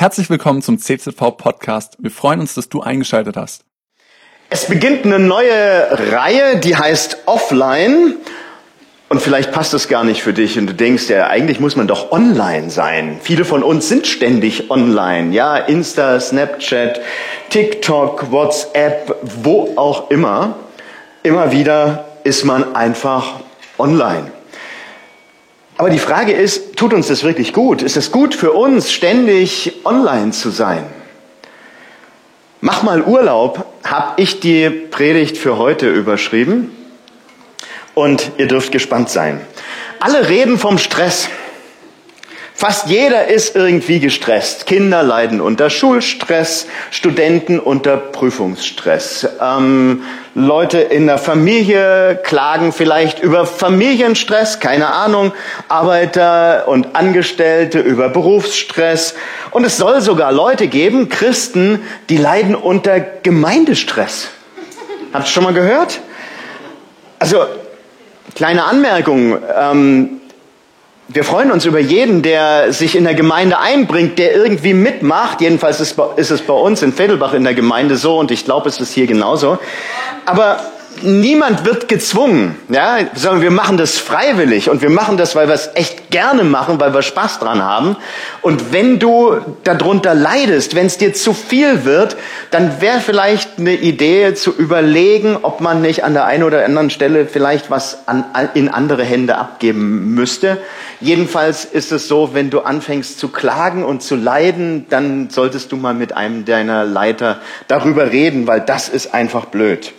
Herzlich willkommen zum CZV Podcast. Wir freuen uns, dass du eingeschaltet hast. Es beginnt eine neue Reihe, die heißt Offline. Und vielleicht passt das gar nicht für dich und du denkst, ja, eigentlich muss man doch online sein. Viele von uns sind ständig online. Ja, Insta, Snapchat, TikTok, WhatsApp, wo auch immer. Immer wieder ist man einfach online. Aber die Frage ist, tut uns das wirklich gut? Ist es gut für uns, ständig online zu sein? Mach mal Urlaub, habe ich die Predigt für heute überschrieben. Und ihr dürft gespannt sein. Alle reden vom Stress. Fast jeder ist irgendwie gestresst. Kinder leiden unter Schulstress, Studenten unter Prüfungsstress. Ähm, Leute in der Familie klagen vielleicht über Familienstress, keine Ahnung. Arbeiter und Angestellte über Berufsstress. Und es soll sogar Leute geben, Christen, die leiden unter Gemeindestress. Habt ihr schon mal gehört? Also, kleine Anmerkung. Ähm, wir freuen uns über jeden, der sich in der Gemeinde einbringt, der irgendwie mitmacht. Jedenfalls ist es bei uns in Vedelbach in der Gemeinde so und ich glaube, es ist hier genauso. Aber niemand wird gezwungen, ja, sondern wir machen das freiwillig und wir machen das, weil wir es echt gerne machen, weil wir Spaß dran haben. Und wenn du darunter leidest, wenn es dir zu viel wird, dann wäre vielleicht eine Idee zu überlegen, ob man nicht an der einen oder anderen Stelle vielleicht was an, in andere Hände abgeben müsste. Jedenfalls ist es so, wenn du anfängst zu klagen und zu leiden, dann solltest du mal mit einem deiner Leiter darüber reden, weil das ist einfach blöd.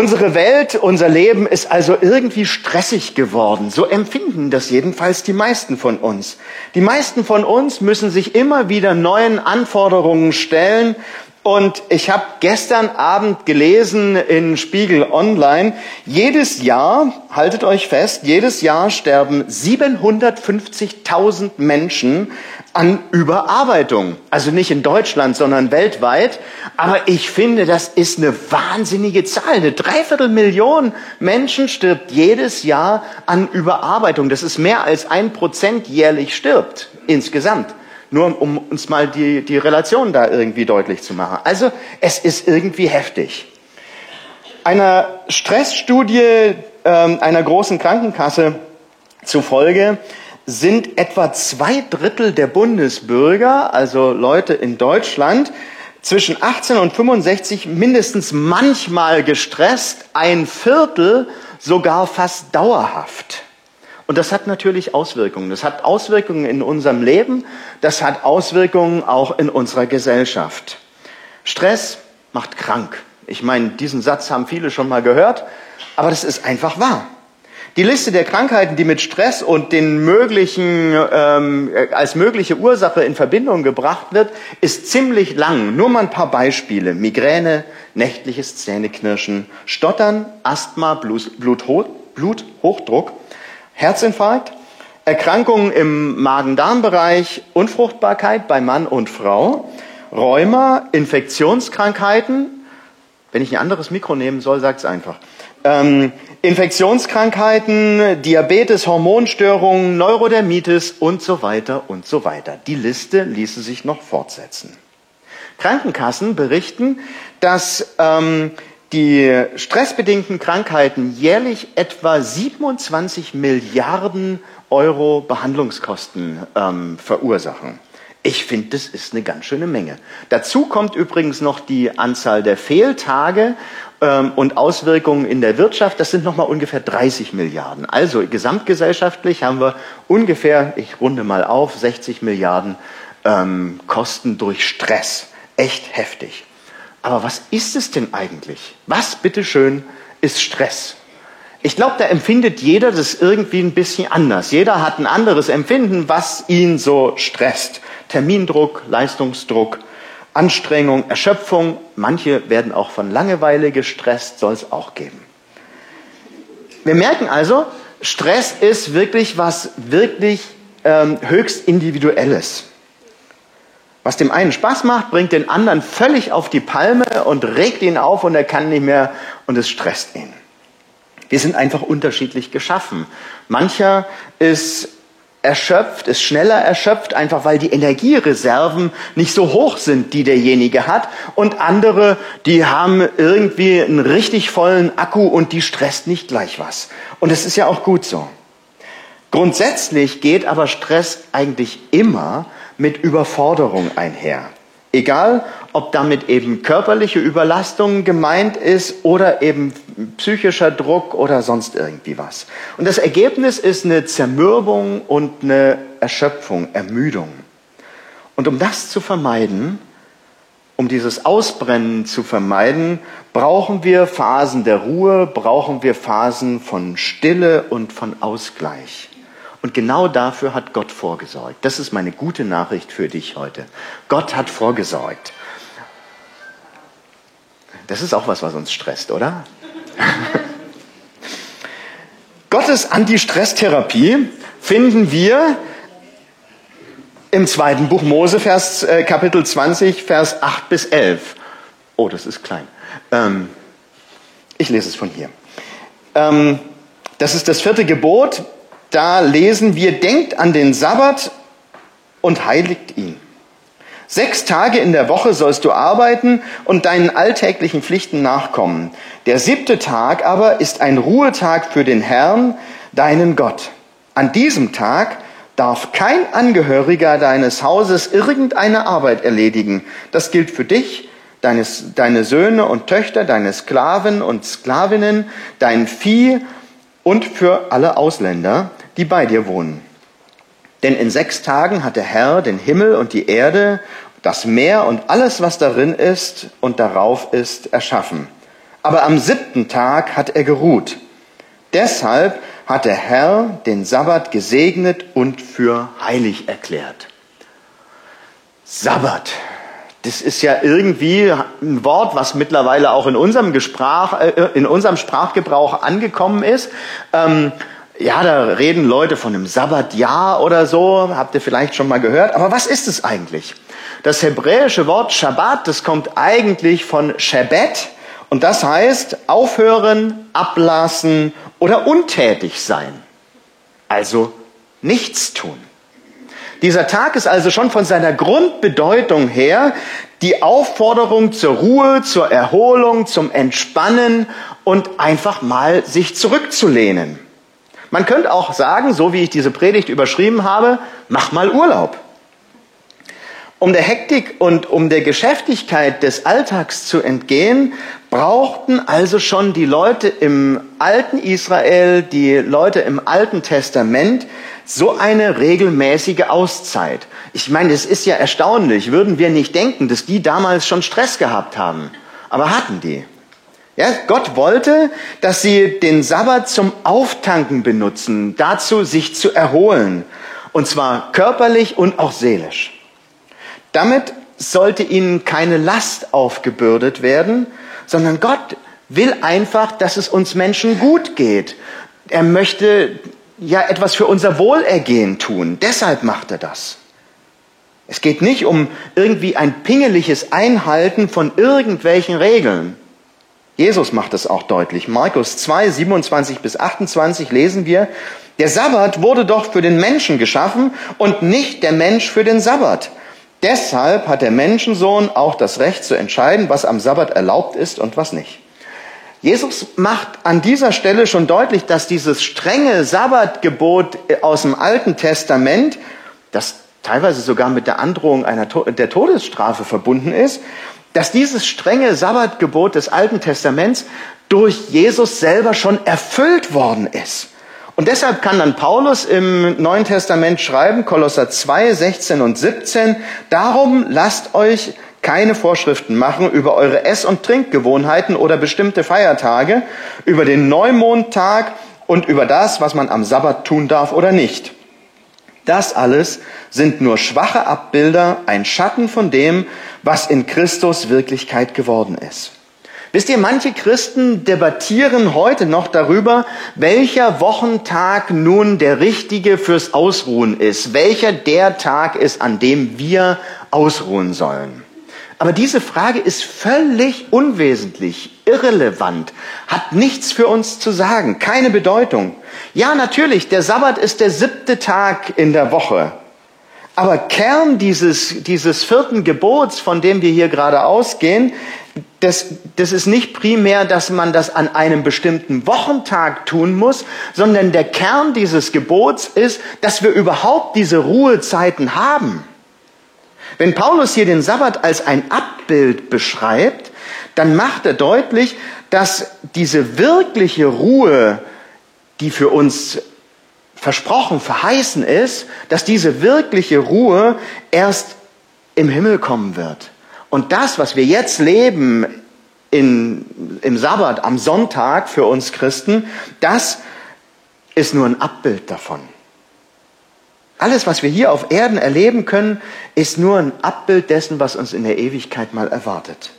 Unsere Welt, unser Leben ist also irgendwie stressig geworden. So empfinden das jedenfalls die meisten von uns. Die meisten von uns müssen sich immer wieder neuen Anforderungen stellen. Und ich habe gestern Abend gelesen in Spiegel Online, jedes Jahr, haltet euch fest, jedes Jahr sterben 750.000 Menschen an Überarbeitung. Also nicht in Deutschland, sondern weltweit. Aber ich finde, das ist eine wahnsinnige Zahl. Eine Dreiviertelmillion Menschen stirbt jedes Jahr an Überarbeitung. Das ist mehr als ein Prozent jährlich stirbt insgesamt. Nur um uns mal die, die Relation da irgendwie deutlich zu machen. Also es ist irgendwie heftig. Einer Stressstudie ähm, einer großen Krankenkasse zufolge sind etwa zwei Drittel der Bundesbürger, also Leute in Deutschland, zwischen 18 und 65 mindestens manchmal gestresst, ein Viertel sogar fast dauerhaft. Und das hat natürlich Auswirkungen. Das hat Auswirkungen in unserem Leben, das hat Auswirkungen auch in unserer Gesellschaft. Stress macht krank. Ich meine, diesen Satz haben viele schon mal gehört, aber das ist einfach wahr. Die Liste der Krankheiten, die mit Stress und den möglichen, ähm, als mögliche Ursache in Verbindung gebracht wird, ist ziemlich lang. Nur mal ein paar Beispiele. Migräne, nächtliches Zähneknirschen, Stottern, Asthma, Bluthochdruck, Herzinfarkt, Erkrankungen im Magen-Darm-Bereich, Unfruchtbarkeit bei Mann und Frau, Rheuma, Infektionskrankheiten. Wenn ich ein anderes Mikro nehmen soll, sagt's einfach. Ähm, Infektionskrankheiten, Diabetes, Hormonstörungen, Neurodermitis und so weiter und so weiter. Die Liste ließe sich noch fortsetzen. Krankenkassen berichten, dass ähm, die stressbedingten Krankheiten jährlich etwa 27 Milliarden Euro Behandlungskosten ähm, verursachen. Ich finde, das ist eine ganz schöne Menge. Dazu kommt übrigens noch die Anzahl der Fehltage und Auswirkungen in der Wirtschaft, das sind nochmal ungefähr 30 Milliarden. Also gesamtgesellschaftlich haben wir ungefähr, ich runde mal auf, 60 Milliarden ähm, Kosten durch Stress. Echt heftig. Aber was ist es denn eigentlich? Was, bitteschön, ist Stress? Ich glaube, da empfindet jeder das irgendwie ein bisschen anders. Jeder hat ein anderes Empfinden, was ihn so stresst. Termindruck, Leistungsdruck, Anstrengung, Erschöpfung. Manche werden auch von Langeweile gestresst, soll es auch geben. Wir merken also, Stress ist wirklich was wirklich ähm, höchst Individuelles. Was dem einen Spaß macht, bringt den anderen völlig auf die Palme und regt ihn auf und er kann nicht mehr und es stresst ihn. Wir sind einfach unterschiedlich geschaffen. Mancher ist erschöpft, ist schneller erschöpft, einfach weil die Energiereserven nicht so hoch sind, die derjenige hat. Und andere, die haben irgendwie einen richtig vollen Akku und die stresst nicht gleich was. Und das ist ja auch gut so. Grundsätzlich geht aber Stress eigentlich immer mit Überforderung einher. Egal, ob damit eben körperliche Überlastung gemeint ist oder eben psychischer Druck oder sonst irgendwie was. Und das Ergebnis ist eine Zermürbung und eine Erschöpfung, Ermüdung. Und um das zu vermeiden, um dieses Ausbrennen zu vermeiden, brauchen wir Phasen der Ruhe, brauchen wir Phasen von Stille und von Ausgleich. Und genau dafür hat Gott vorgesorgt. Das ist meine gute Nachricht für dich heute. Gott hat vorgesorgt. Das ist auch was, was uns stresst, oder? Gottes Anti-Stress-Therapie finden wir im zweiten Buch Mose, Vers, äh, Kapitel 20, Vers 8 bis 11. Oh, das ist klein. Ähm, ich lese es von hier. Ähm, das ist das vierte Gebot da lesen wir, denkt an den Sabbat und heiligt ihn. Sechs Tage in der Woche sollst du arbeiten und deinen alltäglichen Pflichten nachkommen. Der siebte Tag aber ist ein Ruhetag für den Herrn, deinen Gott. An diesem Tag darf kein Angehöriger deines Hauses irgendeine Arbeit erledigen. Das gilt für dich, deines, deine Söhne und Töchter, deine Sklaven und Sklavinnen, dein Vieh und für alle Ausländer, die bei dir wohnen. Denn in sechs Tagen hat der Herr den Himmel und die Erde, das Meer und alles, was darin ist und darauf ist, erschaffen. Aber am siebten Tag hat er geruht. Deshalb hat der Herr den Sabbat gesegnet und für heilig erklärt. Sabbat. Das ist ja irgendwie ein Wort, was mittlerweile auch in unserem, Gesprach, äh, in unserem Sprachgebrauch angekommen ist. Ähm, ja, da reden Leute von einem Sabbatjahr oder so, habt ihr vielleicht schon mal gehört. Aber was ist es eigentlich? Das hebräische Wort Shabbat, das kommt eigentlich von Shabbat und das heißt aufhören, ablassen oder untätig sein. Also nichts tun. Dieser Tag ist also schon von seiner Grundbedeutung her die Aufforderung zur Ruhe, zur Erholung, zum Entspannen und einfach mal sich zurückzulehnen. Man könnte auch sagen, so wie ich diese Predigt überschrieben habe, mach mal Urlaub. Um der Hektik und um der Geschäftigkeit des Alltags zu entgehen, brauchten also schon die Leute im alten Israel, die Leute im Alten Testament so eine regelmäßige Auszeit. Ich meine, es ist ja erstaunlich, würden wir nicht denken, dass die damals schon Stress gehabt haben. Aber hatten die. Ja, Gott wollte, dass sie den Sabbat zum Auftanken benutzen, dazu sich zu erholen. Und zwar körperlich und auch seelisch. Damit sollte ihnen keine Last aufgebürdet werden, sondern Gott will einfach, dass es uns Menschen gut geht. Er möchte ja etwas für unser Wohlergehen tun. Deshalb macht er das. Es geht nicht um irgendwie ein pingeliges Einhalten von irgendwelchen Regeln. Jesus macht es auch deutlich. Markus 2, 27 bis 28 lesen wir, der Sabbat wurde doch für den Menschen geschaffen und nicht der Mensch für den Sabbat. Deshalb hat der Menschensohn auch das Recht zu entscheiden, was am Sabbat erlaubt ist und was nicht. Jesus macht an dieser Stelle schon deutlich, dass dieses strenge Sabbatgebot aus dem Alten Testament, das teilweise sogar mit der Androhung einer, der Todesstrafe verbunden ist, dass dieses strenge Sabbatgebot des Alten Testaments durch Jesus selber schon erfüllt worden ist. Und deshalb kann dann Paulus im Neuen Testament schreiben, Kolosser 2, 16 und 17, darum lasst euch keine Vorschriften machen über eure Ess- und Trinkgewohnheiten oder bestimmte Feiertage, über den Neumondtag und über das, was man am Sabbat tun darf oder nicht. Das alles sind nur schwache Abbilder, ein Schatten von dem, was in Christus Wirklichkeit geworden ist. Wisst ihr, manche Christen debattieren heute noch darüber, welcher Wochentag nun der richtige fürs Ausruhen ist, welcher der Tag ist, an dem wir ausruhen sollen. Aber diese Frage ist völlig unwesentlich, irrelevant, hat nichts für uns zu sagen, keine Bedeutung. Ja, natürlich, der Sabbat ist der siebte Tag in der Woche. Aber Kern dieses, dieses vierten Gebots, von dem wir hier gerade ausgehen, das, das ist nicht primär, dass man das an einem bestimmten Wochentag tun muss, sondern der Kern dieses Gebots ist, dass wir überhaupt diese Ruhezeiten haben. Wenn Paulus hier den Sabbat als ein Abbild beschreibt, dann macht er deutlich, dass diese wirkliche Ruhe, die für uns versprochen, verheißen ist, dass diese wirkliche Ruhe erst im Himmel kommen wird. Und das, was wir jetzt leben in, im Sabbat, am Sonntag für uns Christen, das ist nur ein Abbild davon. Alles, was wir hier auf Erden erleben können, ist nur ein Abbild dessen, was uns in der Ewigkeit mal erwartet.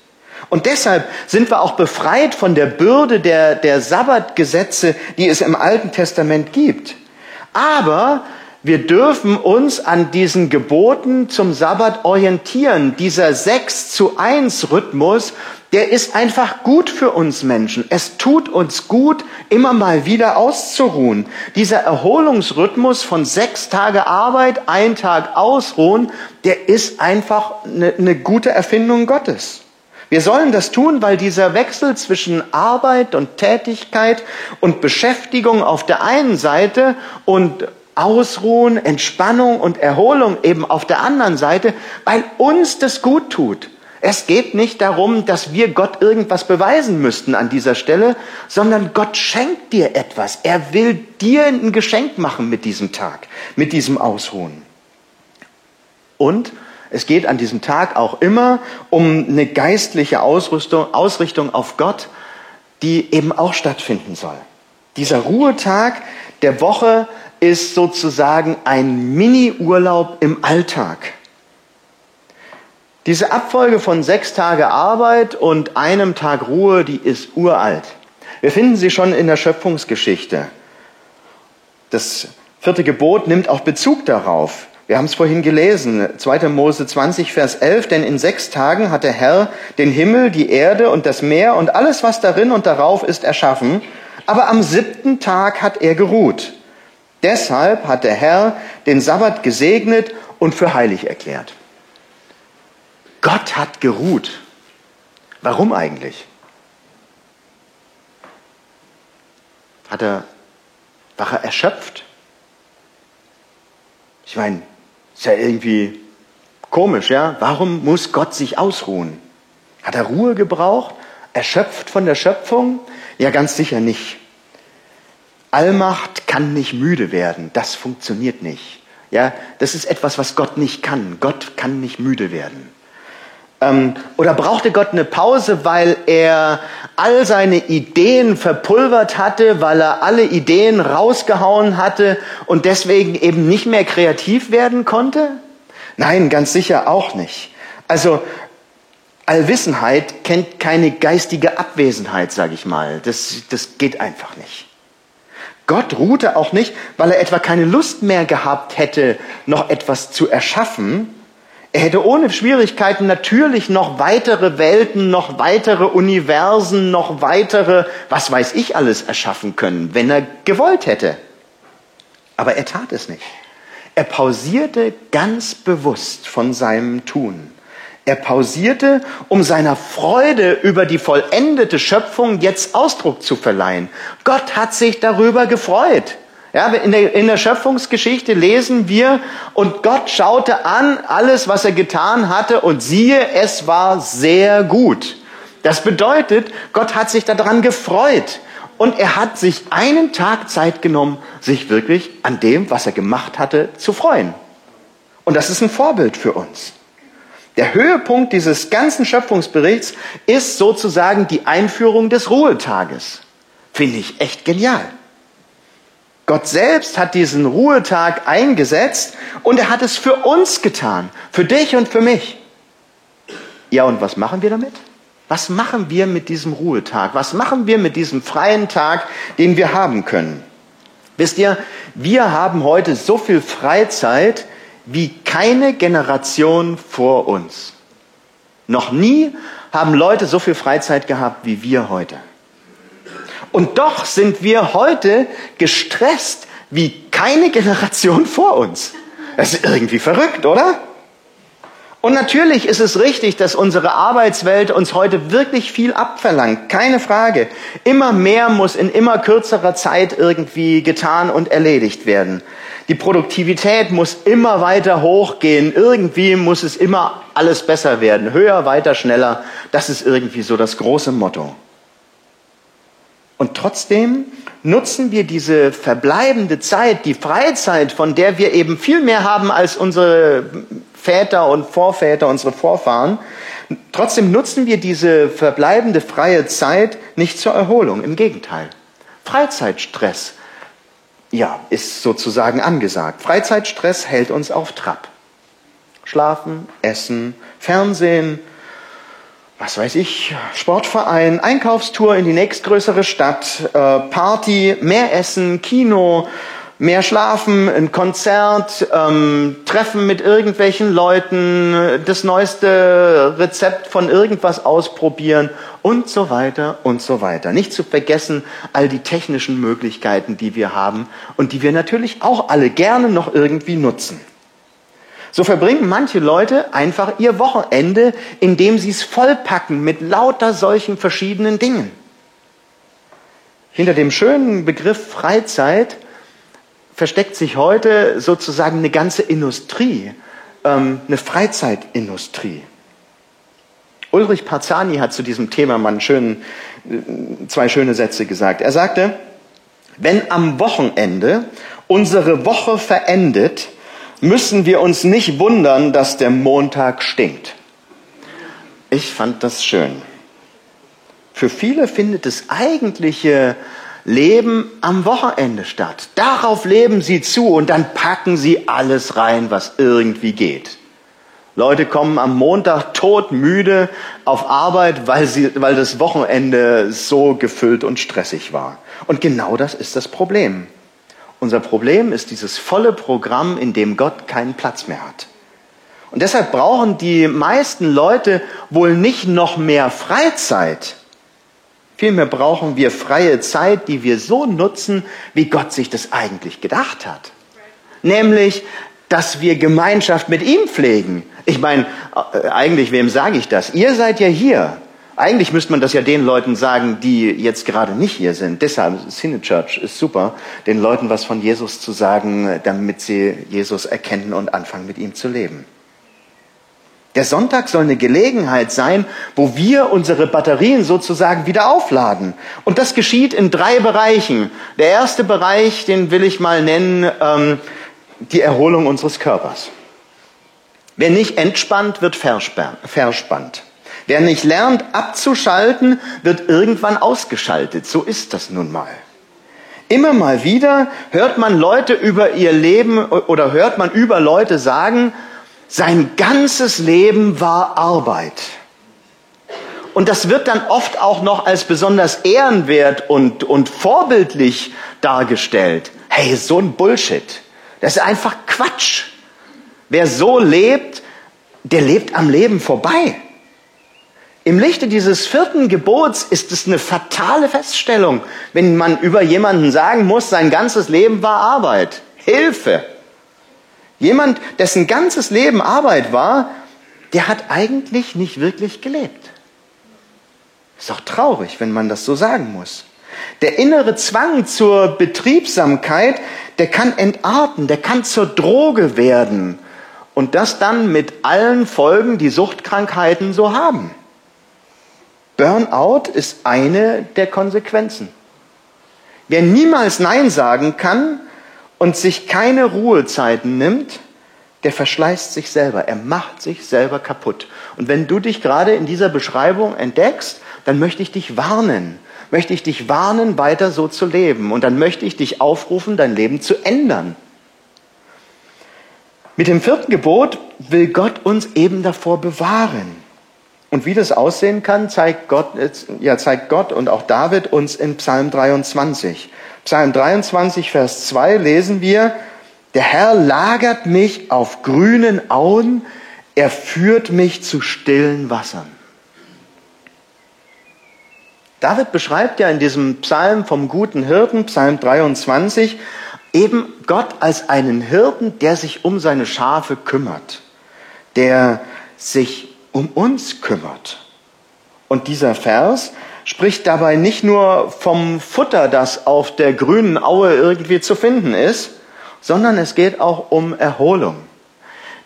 Und deshalb sind wir auch befreit von der Bürde der, der Sabbatgesetze, die es im Alten Testament gibt. Aber wir dürfen uns an diesen Geboten zum Sabbat orientieren. Dieser 6 zu 1 Rhythmus, der ist einfach gut für uns Menschen. Es tut uns gut, immer mal wieder auszuruhen. Dieser Erholungsrhythmus von sechs Tage Arbeit, ein Tag ausruhen, der ist einfach eine, eine gute Erfindung Gottes. Wir sollen das tun, weil dieser Wechsel zwischen Arbeit und Tätigkeit und Beschäftigung auf der einen Seite und Ausruhen, Entspannung und Erholung eben auf der anderen Seite, weil uns das gut tut. Es geht nicht darum, dass wir Gott irgendwas beweisen müssten an dieser Stelle, sondern Gott schenkt dir etwas. Er will dir ein Geschenk machen mit diesem Tag, mit diesem Ausruhen. Und es geht an diesem Tag auch immer um eine geistliche Ausrüstung, Ausrichtung auf Gott, die eben auch stattfinden soll. Dieser Ruhetag der Woche ist sozusagen ein Mini-Urlaub im Alltag. Diese Abfolge von sechs Tage Arbeit und einem Tag Ruhe, die ist uralt. Wir finden sie schon in der Schöpfungsgeschichte. Das vierte Gebot nimmt auch Bezug darauf. Wir haben es vorhin gelesen, 2. Mose 20, Vers 11, denn in sechs Tagen hat der Herr den Himmel, die Erde und das Meer und alles, was darin und darauf ist, erschaffen, aber am siebten Tag hat er geruht. Deshalb hat der Herr den Sabbat gesegnet und für heilig erklärt. Gott hat geruht. Warum eigentlich? Hat er, war er erschöpft? Ich meine, ist ja irgendwie komisch, ja? Warum muss Gott sich ausruhen? Hat er Ruhe gebraucht? Erschöpft von der Schöpfung? Ja, ganz sicher nicht. Allmacht kann nicht müde werden. Das funktioniert nicht. Ja, das ist etwas, was Gott nicht kann. Gott kann nicht müde werden. Ähm, oder brauchte Gott eine Pause, weil er all seine Ideen verpulvert hatte, weil er alle Ideen rausgehauen hatte und deswegen eben nicht mehr kreativ werden konnte? Nein, ganz sicher auch nicht. Also Allwissenheit kennt keine geistige Abwesenheit, sage ich mal. Das, das geht einfach nicht. Gott ruhte auch nicht, weil er etwa keine Lust mehr gehabt hätte, noch etwas zu erschaffen, er hätte ohne Schwierigkeiten natürlich noch weitere Welten, noch weitere Universen, noch weitere, was weiß ich alles erschaffen können, wenn er gewollt hätte. Aber er tat es nicht. Er pausierte ganz bewusst von seinem Tun. Er pausierte, um seiner Freude über die vollendete Schöpfung jetzt Ausdruck zu verleihen. Gott hat sich darüber gefreut. Ja, in der, in der Schöpfungsgeschichte lesen wir, und Gott schaute an alles, was er getan hatte, und siehe, es war sehr gut. Das bedeutet, Gott hat sich daran gefreut. Und er hat sich einen Tag Zeit genommen, sich wirklich an dem, was er gemacht hatte, zu freuen. Und das ist ein Vorbild für uns. Der Höhepunkt dieses ganzen Schöpfungsberichts ist sozusagen die Einführung des Ruhetages. Finde ich echt genial. Gott selbst hat diesen Ruhetag eingesetzt und er hat es für uns getan, für dich und für mich. Ja, und was machen wir damit? Was machen wir mit diesem Ruhetag? Was machen wir mit diesem freien Tag, den wir haben können? Wisst ihr, wir haben heute so viel Freizeit wie keine Generation vor uns. Noch nie haben Leute so viel Freizeit gehabt wie wir heute. Und doch sind wir heute gestresst wie keine Generation vor uns. Das ist irgendwie verrückt, oder? Und natürlich ist es richtig, dass unsere Arbeitswelt uns heute wirklich viel abverlangt. Keine Frage. Immer mehr muss in immer kürzerer Zeit irgendwie getan und erledigt werden. Die Produktivität muss immer weiter hochgehen. Irgendwie muss es immer alles besser werden. Höher, weiter, schneller. Das ist irgendwie so das große Motto. Und trotzdem nutzen wir diese verbleibende Zeit, die Freizeit, von der wir eben viel mehr haben als unsere Väter und Vorväter, unsere Vorfahren. Trotzdem nutzen wir diese verbleibende freie Zeit nicht zur Erholung. Im Gegenteil. Freizeitstress, ja, ist sozusagen angesagt. Freizeitstress hält uns auf Trab. Schlafen, Essen, Fernsehen, was weiß ich, Sportverein, Einkaufstour in die nächstgrößere Stadt, äh, Party, mehr Essen, Kino, mehr schlafen, ein Konzert, ähm, Treffen mit irgendwelchen Leuten, das neueste Rezept von irgendwas ausprobieren und so weiter und so weiter. Nicht zu vergessen all die technischen Möglichkeiten, die wir haben und die wir natürlich auch alle gerne noch irgendwie nutzen. So verbringen manche Leute einfach ihr Wochenende, indem sie es vollpacken mit lauter solchen verschiedenen Dingen. Hinter dem schönen Begriff Freizeit versteckt sich heute sozusagen eine ganze Industrie, ähm, eine Freizeitindustrie. Ulrich Parzani hat zu diesem Thema mal schönen, äh, zwei schöne Sätze gesagt. Er sagte, wenn am Wochenende unsere Woche verendet, müssen wir uns nicht wundern, dass der Montag stinkt. Ich fand das schön. Für viele findet das eigentliche Leben am Wochenende statt. Darauf leben sie zu und dann packen sie alles rein, was irgendwie geht. Leute kommen am Montag todmüde auf Arbeit, weil, sie, weil das Wochenende so gefüllt und stressig war. Und genau das ist das Problem. Unser Problem ist dieses volle Programm, in dem Gott keinen Platz mehr hat. Und deshalb brauchen die meisten Leute wohl nicht noch mehr Freizeit, Vielmehr brauchen wir freie Zeit, die wir so nutzen, wie Gott sich das eigentlich gedacht hat. Nämlich, dass wir Gemeinschaft mit ihm pflegen. Ich meine, äh, eigentlich, wem sage ich das? Ihr seid ja hier. Eigentlich müsste man das ja den Leuten sagen, die jetzt gerade nicht hier sind. Deshalb, Cine Church ist super, den Leuten was von Jesus zu sagen, damit sie Jesus erkennen und anfangen, mit ihm zu leben. Der Sonntag soll eine Gelegenheit sein, wo wir unsere Batterien sozusagen wieder aufladen. Und das geschieht in drei Bereichen. Der erste Bereich, den will ich mal nennen, ähm, die Erholung unseres Körpers. Wer nicht entspannt, wird verspannt. Wer nicht lernt abzuschalten, wird irgendwann ausgeschaltet. So ist das nun mal. Immer mal wieder hört man Leute über ihr Leben oder hört man über Leute sagen, sein ganzes Leben war Arbeit. Und das wird dann oft auch noch als besonders ehrenwert und, und vorbildlich dargestellt. Hey, so ein Bullshit. Das ist einfach Quatsch. Wer so lebt, der lebt am Leben vorbei. Im Lichte dieses vierten Gebots ist es eine fatale Feststellung, wenn man über jemanden sagen muss, sein ganzes Leben war Arbeit. Hilfe! Jemand, dessen ganzes Leben Arbeit war, der hat eigentlich nicht wirklich gelebt. Ist doch traurig, wenn man das so sagen muss. Der innere Zwang zur Betriebsamkeit, der kann entarten, der kann zur Droge werden. Und das dann mit allen Folgen, die Suchtkrankheiten so haben. Burnout ist eine der Konsequenzen. Wer niemals Nein sagen kann, und sich keine Ruhezeiten nimmt, der verschleißt sich selber, er macht sich selber kaputt. Und wenn du dich gerade in dieser Beschreibung entdeckst, dann möchte ich dich warnen, möchte ich dich warnen, weiter so zu leben. Und dann möchte ich dich aufrufen, dein Leben zu ändern. Mit dem vierten Gebot will Gott uns eben davor bewahren. Und wie das aussehen kann, zeigt Gott, ja, zeigt Gott und auch David uns in Psalm 23. Psalm 23, Vers 2 lesen wir, der Herr lagert mich auf grünen Auen, Er führt mich zu stillen Wassern. David beschreibt ja in diesem Psalm vom guten Hirten, Psalm 23, eben Gott als einen Hirten, der sich um seine Schafe kümmert, der sich um uns kümmert. Und dieser Vers spricht dabei nicht nur vom Futter, das auf der grünen Aue irgendwie zu finden ist, sondern es geht auch um Erholung.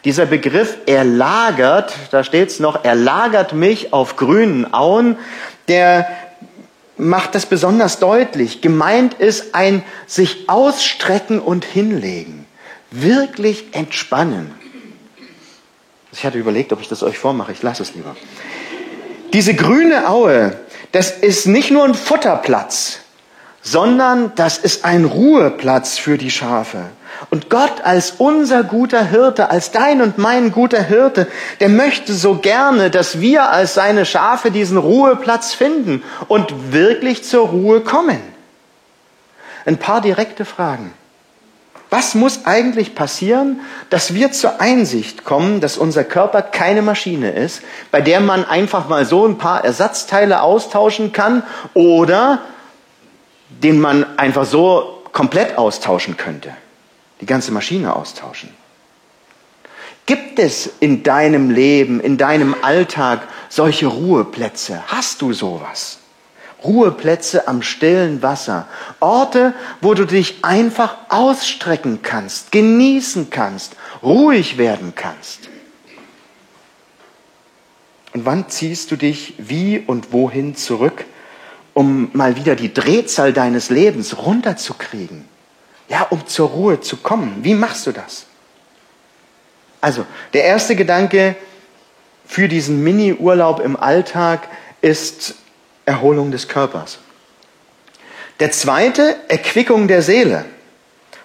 Dieser Begriff erlagert, da steht es noch, erlagert mich auf grünen Auen, der macht das besonders deutlich. Gemeint ist ein sich ausstrecken und hinlegen. Wirklich entspannen. Ich hatte überlegt, ob ich das euch vormache. Ich lasse es lieber. Diese grüne Aue, das ist nicht nur ein Futterplatz, sondern das ist ein Ruheplatz für die Schafe. Und Gott als unser guter Hirte, als dein und mein guter Hirte, der möchte so gerne, dass wir als seine Schafe diesen Ruheplatz finden und wirklich zur Ruhe kommen. Ein paar direkte Fragen. Was muss eigentlich passieren, dass wir zur Einsicht kommen, dass unser Körper keine Maschine ist, bei der man einfach mal so ein paar Ersatzteile austauschen kann oder den man einfach so komplett austauschen könnte? die ganze Maschine austauschen. Gibt es in deinem Leben, in deinem Alltag solche Ruheplätze? Hast du sowas? Ruheplätze am stillen Wasser. Orte, wo du dich einfach ausstrecken kannst, genießen kannst, ruhig werden kannst. Und wann ziehst du dich wie und wohin zurück, um mal wieder die Drehzahl deines Lebens runterzukriegen? Ja, um zur Ruhe zu kommen. Wie machst du das? Also, der erste Gedanke für diesen Mini-Urlaub im Alltag ist Erholung des Körpers. Der zweite, Erquickung der Seele.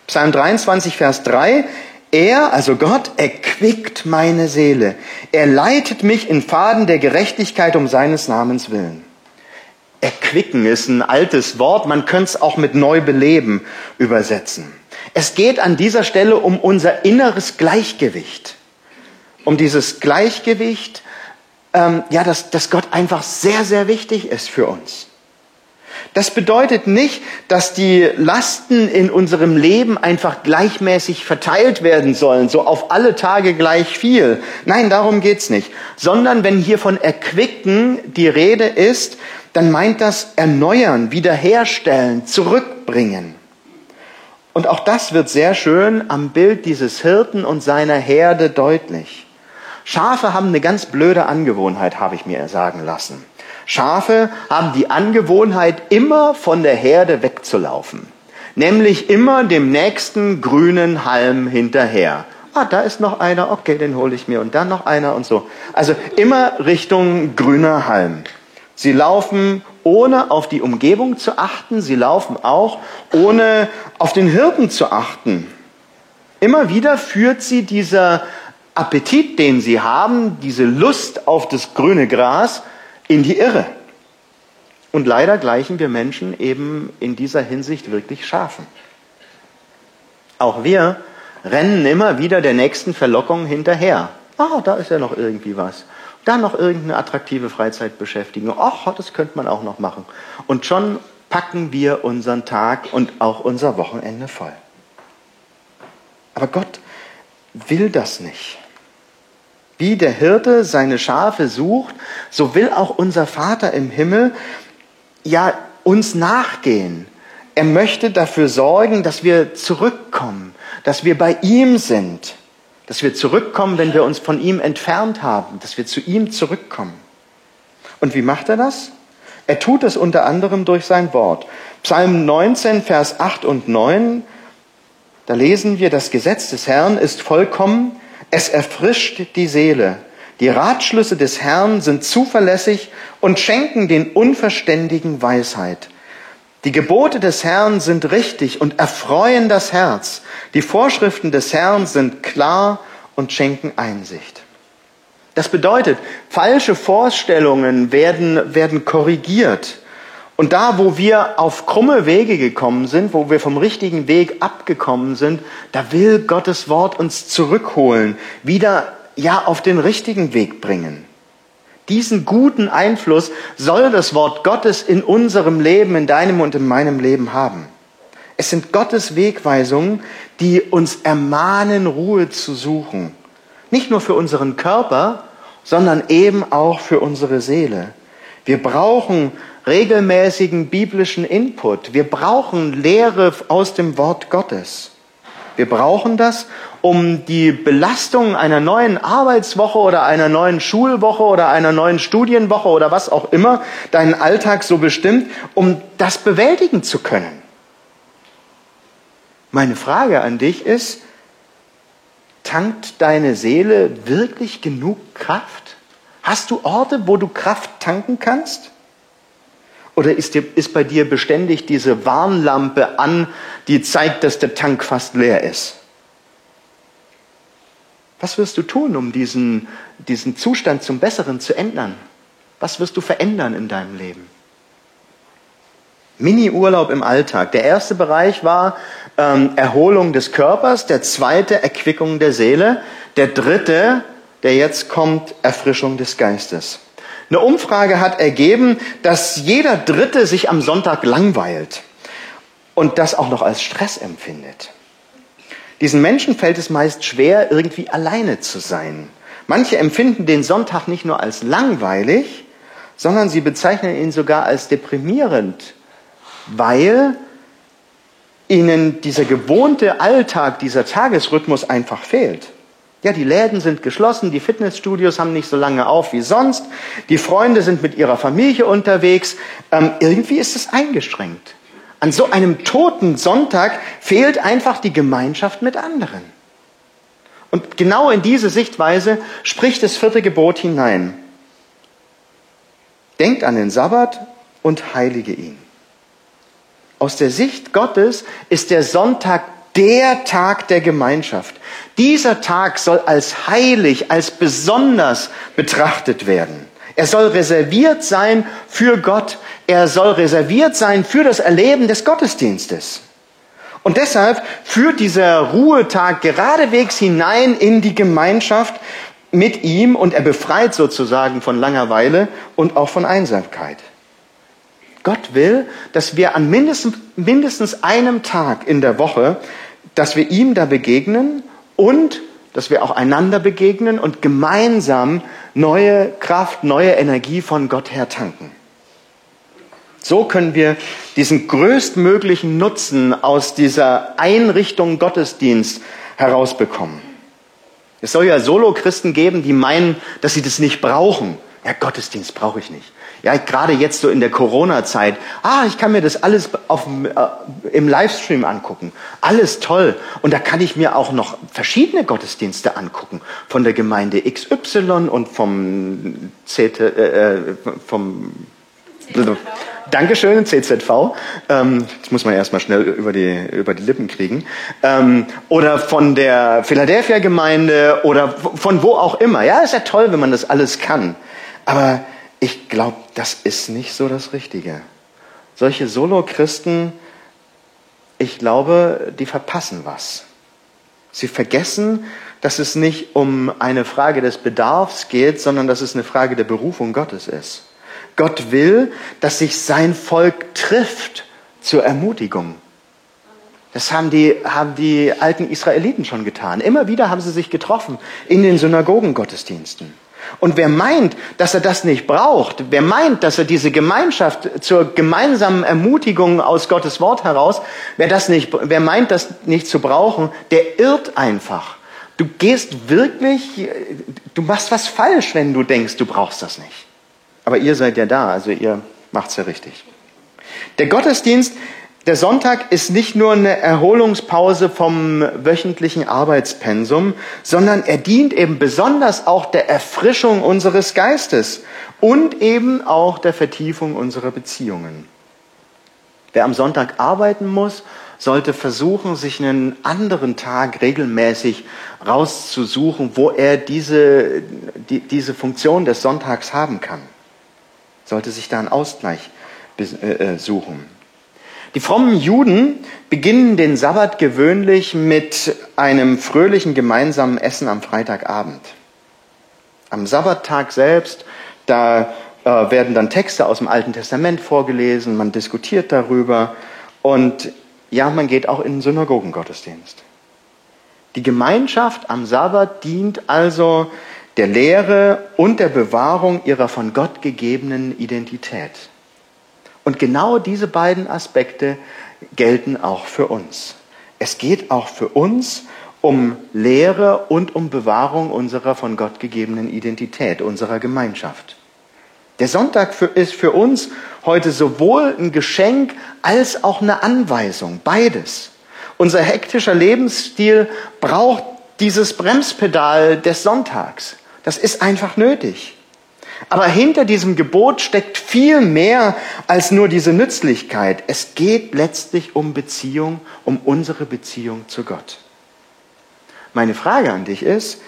Psalm 23, Vers 3. Er, also Gott, erquickt meine Seele. Er leitet mich in Faden der Gerechtigkeit um seines Namens willen. Erquicken ist ein altes Wort, man könnte es auch mit Neubeleben übersetzen. Es geht an dieser Stelle um unser inneres Gleichgewicht. Um dieses Gleichgewicht, ähm, ja, dass, dass Gott einfach sehr, sehr wichtig ist für uns. Das bedeutet nicht, dass die Lasten in unserem Leben einfach gleichmäßig verteilt werden sollen, so auf alle Tage gleich viel. Nein, darum geht's nicht. Sondern wenn hier von Erquicken die Rede ist, dann meint das erneuern, wiederherstellen, zurückbringen. Und auch das wird sehr schön am Bild dieses Hirten und seiner Herde deutlich. Schafe haben eine ganz blöde Angewohnheit, habe ich mir sagen lassen. Schafe haben die Angewohnheit, immer von der Herde wegzulaufen. Nämlich immer dem nächsten grünen Halm hinterher. Ah, da ist noch einer, okay, den hole ich mir und dann noch einer und so. Also immer Richtung grüner Halm. Sie laufen ohne auf die Umgebung zu achten. Sie laufen auch ohne auf den Hirten zu achten. Immer wieder führt sie dieser Appetit, den sie haben, diese Lust auf das grüne Gras in die Irre. Und leider gleichen wir Menschen eben in dieser Hinsicht wirklich Schafen. Auch wir rennen immer wieder der nächsten Verlockung hinterher. Ah, da ist ja noch irgendwie was. Dann noch irgendeine attraktive Freizeitbeschäftigung. Ach, das könnte man auch noch machen. Und schon packen wir unseren Tag und auch unser Wochenende voll. Aber Gott will das nicht. Wie der Hirte seine Schafe sucht, so will auch unser Vater im Himmel ja uns nachgehen. Er möchte dafür sorgen, dass wir zurückkommen, dass wir bei ihm sind dass wir zurückkommen, wenn wir uns von ihm entfernt haben, dass wir zu ihm zurückkommen. Und wie macht er das? Er tut es unter anderem durch sein Wort. Psalm 19, Vers 8 und 9, da lesen wir, das Gesetz des Herrn ist vollkommen, es erfrischt die Seele. Die Ratschlüsse des Herrn sind zuverlässig und schenken den Unverständigen Weisheit. Die Gebote des Herrn sind richtig und erfreuen das Herz. Die Vorschriften des Herrn sind klar und schenken Einsicht. Das bedeutet, falsche Vorstellungen werden, werden korrigiert. Und da, wo wir auf krumme Wege gekommen sind, wo wir vom richtigen Weg abgekommen sind, da will Gottes Wort uns zurückholen, wieder ja auf den richtigen Weg bringen. Diesen guten Einfluss soll das Wort Gottes in unserem Leben, in deinem und in meinem Leben haben. Es sind Gottes Wegweisungen, die uns ermahnen, Ruhe zu suchen. Nicht nur für unseren Körper, sondern eben auch für unsere Seele. Wir brauchen regelmäßigen biblischen Input. Wir brauchen Lehre aus dem Wort Gottes. Wir brauchen das, um die Belastung einer neuen Arbeitswoche oder einer neuen Schulwoche oder einer neuen Studienwoche oder was auch immer deinen Alltag so bestimmt, um das bewältigen zu können. Meine Frage an dich ist, tankt deine Seele wirklich genug Kraft? Hast du Orte, wo du Kraft tanken kannst? Oder ist, dir, ist bei dir beständig diese Warnlampe an, die zeigt, dass der Tank fast leer ist? Was wirst du tun, um diesen, diesen Zustand zum Besseren zu ändern? Was wirst du verändern in deinem Leben? Mini-Urlaub im Alltag. Der erste Bereich war ähm, Erholung des Körpers, der zweite Erquickung der Seele, der dritte, der jetzt kommt, Erfrischung des Geistes. Eine Umfrage hat ergeben, dass jeder Dritte sich am Sonntag langweilt und das auch noch als Stress empfindet. Diesen Menschen fällt es meist schwer, irgendwie alleine zu sein. Manche empfinden den Sonntag nicht nur als langweilig, sondern sie bezeichnen ihn sogar als deprimierend, weil ihnen dieser gewohnte Alltag, dieser Tagesrhythmus einfach fehlt. Ja, die Läden sind geschlossen, die Fitnessstudios haben nicht so lange auf wie sonst, die Freunde sind mit ihrer Familie unterwegs. Ähm, irgendwie ist es eingeschränkt. An so einem toten Sonntag fehlt einfach die Gemeinschaft mit anderen. Und genau in diese Sichtweise spricht das vierte Gebot hinein. Denkt an den Sabbat und heilige ihn. Aus der Sicht Gottes ist der Sonntag der Tag der Gemeinschaft. Dieser Tag soll als heilig, als besonders betrachtet werden. Er soll reserviert sein für Gott. Er soll reserviert sein für das Erleben des Gottesdienstes. Und deshalb führt dieser Ruhetag geradewegs hinein in die Gemeinschaft mit ihm und er befreit sozusagen von Langeweile und auch von Einsamkeit. Gott will, dass wir an mindestens, mindestens einem Tag in der Woche, dass wir ihm da begegnen und dass wir auch einander begegnen und gemeinsam neue Kraft, neue Energie von Gott her tanken. So können wir diesen größtmöglichen Nutzen aus dieser Einrichtung Gottesdienst herausbekommen. Es soll ja Solo-Christen geben, die meinen, dass sie das nicht brauchen. Ja, Gottesdienst brauche ich nicht. Ja, gerade jetzt so in der Corona-Zeit. Ah, ich kann mir das alles auf, äh, im Livestream angucken. Alles toll. Und da kann ich mir auch noch verschiedene Gottesdienste angucken. Von der Gemeinde XY und vom CT, äh, äh, vom Dankeschön, CZV. Ähm, das muss man erstmal schnell über die, über die Lippen kriegen. Ähm, oder von der Philadelphia-Gemeinde oder von wo auch immer. Ja, ist ja toll, wenn man das alles kann. Aber ich glaube, das ist nicht so das Richtige. Solche Solo-Christen, ich glaube, die verpassen was. Sie vergessen, dass es nicht um eine Frage des Bedarfs geht, sondern dass es eine Frage der Berufung Gottes ist. Gott will, dass sich sein Volk trifft zur Ermutigung. Das haben die, haben die alten Israeliten schon getan. Immer wieder haben sie sich getroffen in den Synagogengottesdiensten. Und wer meint, dass er das nicht braucht, wer meint, dass er diese Gemeinschaft zur gemeinsamen Ermutigung aus Gottes Wort heraus, wer das nicht, wer meint, das nicht zu brauchen, der irrt einfach. Du gehst wirklich, du machst was falsch, wenn du denkst, du brauchst das nicht. Aber ihr seid ja da, also ihr macht's ja richtig. Der Gottesdienst der Sonntag ist nicht nur eine Erholungspause vom wöchentlichen Arbeitspensum, sondern er dient eben besonders auch der Erfrischung unseres Geistes und eben auch der Vertiefung unserer Beziehungen. Wer am Sonntag arbeiten muss, sollte versuchen, sich einen anderen Tag regelmäßig rauszusuchen, wo er diese, die, diese Funktion des Sonntags haben kann. Sollte sich da einen Ausgleich äh, äh, suchen. Die frommen Juden beginnen den Sabbat gewöhnlich mit einem fröhlichen gemeinsamen Essen am Freitagabend. Am Sabbattag selbst, da äh, werden dann Texte aus dem Alten Testament vorgelesen, man diskutiert darüber und ja, man geht auch in den Synagogengottesdienst. Die Gemeinschaft am Sabbat dient also der Lehre und der Bewahrung ihrer von Gott gegebenen Identität. Und genau diese beiden Aspekte gelten auch für uns. Es geht auch für uns um Lehre und um Bewahrung unserer von Gott gegebenen Identität, unserer Gemeinschaft. Der Sonntag für, ist für uns heute sowohl ein Geschenk als auch eine Anweisung, beides. Unser hektischer Lebensstil braucht dieses Bremspedal des Sonntags. Das ist einfach nötig. Aber hinter diesem Gebot steckt viel mehr als nur diese Nützlichkeit. Es geht letztlich um Beziehung, um unsere Beziehung zu Gott. Meine Frage an dich ist,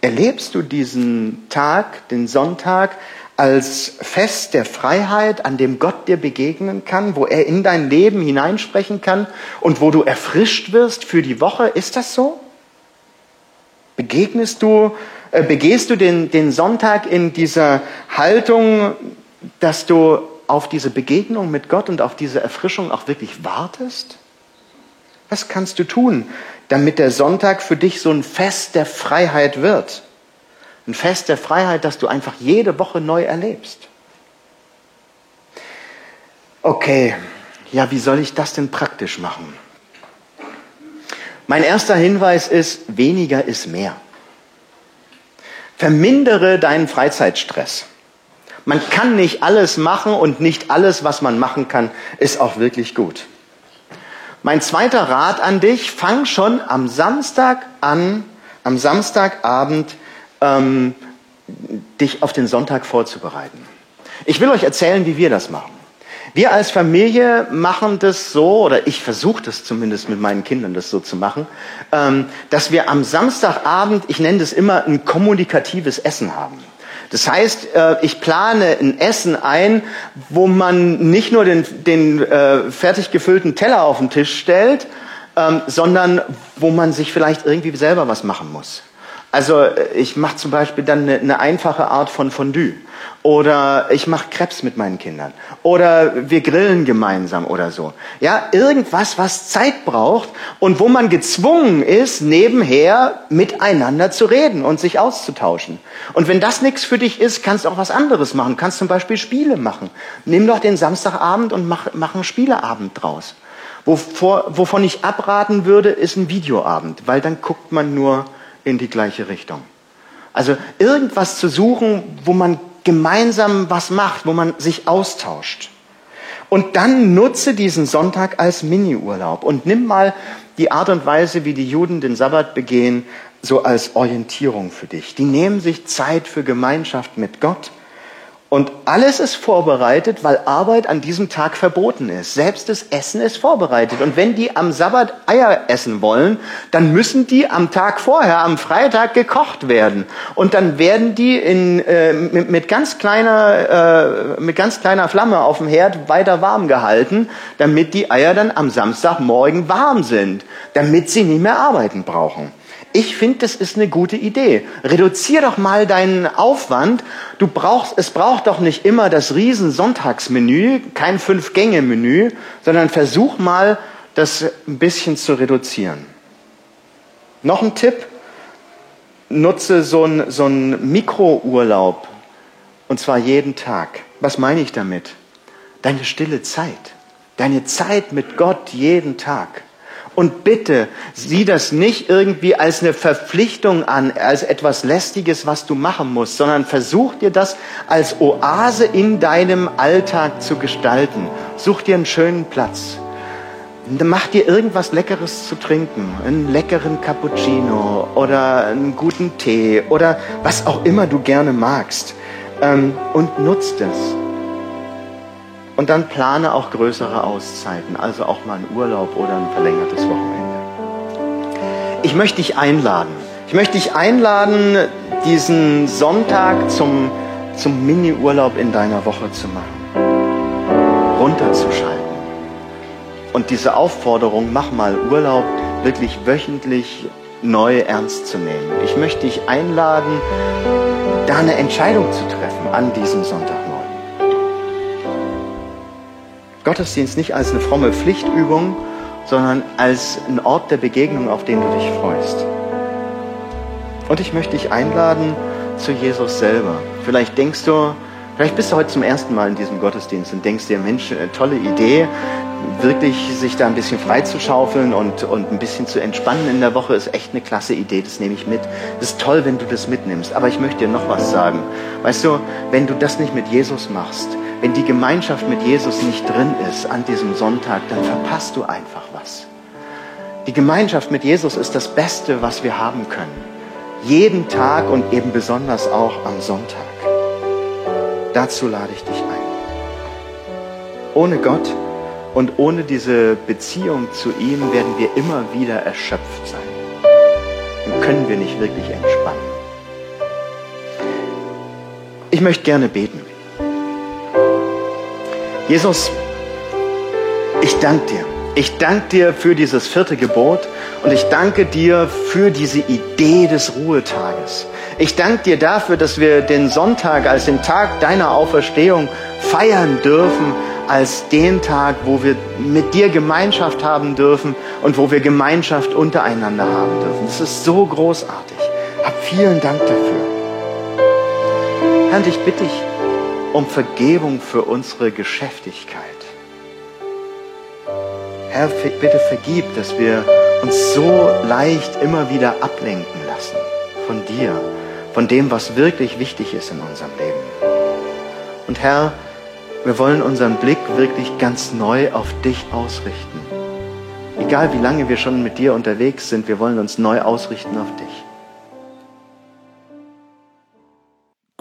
erlebst du diesen Tag, den Sonntag, als Fest der Freiheit, an dem Gott dir begegnen kann, wo er in dein Leben hineinsprechen kann und wo du erfrischt wirst für die Woche. Ist das so? Begegnest du, äh, begehst du den, den Sonntag in dieser Haltung, dass du auf diese Begegnung mit Gott und auf diese Erfrischung auch wirklich wartest? Was kannst du tun, damit der Sonntag für dich so ein Fest der Freiheit wird? Ein Fest der Freiheit, das du einfach jede Woche neu erlebst. Okay, ja, wie soll ich das denn praktisch machen? Mein erster Hinweis ist, weniger ist mehr. Vermindere deinen Freizeitstress. Man kann nicht alles machen und nicht alles, was man machen kann, ist auch wirklich gut. Mein zweiter Rat an dich, fang schon am Samstag an, am Samstagabend ähm, dich auf den Sonntag vorzubereiten. Ich will euch erzählen, wie wir das machen. Wir als Familie machen das so, oder ich versuche das zumindest mit meinen Kindern, das so zu machen, ähm, dass wir am Samstagabend, ich nenne das immer ein kommunikatives Essen haben. Das heißt, äh, ich plane ein Essen ein, wo man nicht nur den, den äh, fertig gefüllten Teller auf den Tisch stellt, ähm, sondern wo man sich vielleicht irgendwie selber was machen muss. Also äh, ich mache zum Beispiel dann eine, eine, einfache Art von Fondue. Oder ich mache Krebs mit meinen Kindern. Oder wir grillen gemeinsam oder so. Ja, irgendwas, was Zeit braucht und wo man gezwungen ist, nebenher miteinander zu reden und sich auszutauschen. Und wenn das nichts für dich ist, kannst du auch was anderes machen. Kannst zum Beispiel Spiele machen. Nimm doch den Samstagabend und mach, mach einen Spieleabend draus. Wovor, wovon ich abraten würde, ist ein Videoabend, weil dann guckt man nur in die gleiche Richtung. Also irgendwas zu suchen, wo man gemeinsam was macht, wo man sich austauscht. Und dann nutze diesen Sonntag als Mini-Urlaub und nimm mal die Art und Weise, wie die Juden den Sabbat begehen, so als Orientierung für dich. Die nehmen sich Zeit für Gemeinschaft mit Gott und alles ist vorbereitet, weil Arbeit an diesem Tag verboten ist. Selbst das Essen ist vorbereitet. Und wenn die am Sabbat Eier essen wollen, dann müssen die am Tag vorher, am Freitag gekocht werden. Und dann werden die in, äh, mit, mit, ganz kleiner, äh, mit ganz kleiner Flamme auf dem Herd weiter warm gehalten, damit die Eier dann am Samstagmorgen warm sind, damit sie nicht mehr arbeiten brauchen. Ich finde, das ist eine gute Idee. Reduzier doch mal deinen Aufwand. Du brauchst, es braucht doch nicht immer das riesen Sonntagsmenü, kein Fünf-Gänge-Menü, sondern versuch mal, das ein bisschen zu reduzieren. Noch ein Tipp. Nutze so einen so Mikrourlaub. Und zwar jeden Tag. Was meine ich damit? Deine stille Zeit. Deine Zeit mit Gott jeden Tag. Und bitte, sieh das nicht irgendwie als eine Verpflichtung an, als etwas Lästiges, was du machen musst, sondern versuch dir das als Oase in deinem Alltag zu gestalten. Such dir einen schönen Platz. Mach dir irgendwas Leckeres zu trinken, einen leckeren Cappuccino oder einen guten Tee oder was auch immer du gerne magst. Ähm, und nutz das. Und dann plane auch größere Auszeiten, also auch mal einen Urlaub oder ein verlängertes Wochenende. Ich möchte dich einladen. Ich möchte dich einladen, diesen Sonntag zum, zum Mini-Urlaub in deiner Woche zu machen. Runterzuschalten. Und diese Aufforderung, mach mal Urlaub, wirklich wöchentlich neu ernst zu nehmen. Ich möchte dich einladen, da eine Entscheidung zu treffen an diesem Sonntagmorgen. Gottesdienst nicht als eine fromme Pflichtübung, sondern als ein Ort der Begegnung, auf den du dich freust. Und ich möchte dich einladen zu Jesus selber. Vielleicht denkst du, vielleicht bist du heute zum ersten Mal in diesem Gottesdienst und denkst dir, Mensch, eine tolle Idee, wirklich sich da ein bisschen freizuschaufeln und, und ein bisschen zu entspannen in der Woche ist echt eine klasse Idee, das nehme ich mit. Es ist toll, wenn du das mitnimmst, aber ich möchte dir noch was sagen. Weißt du, wenn du das nicht mit Jesus machst, wenn die Gemeinschaft mit Jesus nicht drin ist an diesem Sonntag, dann verpasst du einfach was. Die Gemeinschaft mit Jesus ist das Beste, was wir haben können. Jeden Tag und eben besonders auch am Sonntag. Dazu lade ich dich ein. Ohne Gott und ohne diese Beziehung zu ihm werden wir immer wieder erschöpft sein. Dann können wir nicht wirklich entspannen. Ich möchte gerne beten. Jesus, ich danke dir. Ich danke dir für dieses vierte Gebot und ich danke dir für diese Idee des Ruhetages. Ich danke dir dafür, dass wir den Sonntag als den Tag deiner Auferstehung feiern dürfen, als den Tag, wo wir mit dir Gemeinschaft haben dürfen und wo wir Gemeinschaft untereinander haben dürfen. Das ist so großartig. Hab vielen Dank dafür. Herr, ich bitte dich um Vergebung für unsere Geschäftigkeit. Herr, bitte vergib, dass wir uns so leicht immer wieder ablenken lassen von dir, von dem, was wirklich wichtig ist in unserem Leben. Und Herr, wir wollen unseren Blick wirklich ganz neu auf dich ausrichten. Egal wie lange wir schon mit dir unterwegs sind, wir wollen uns neu ausrichten auf dich.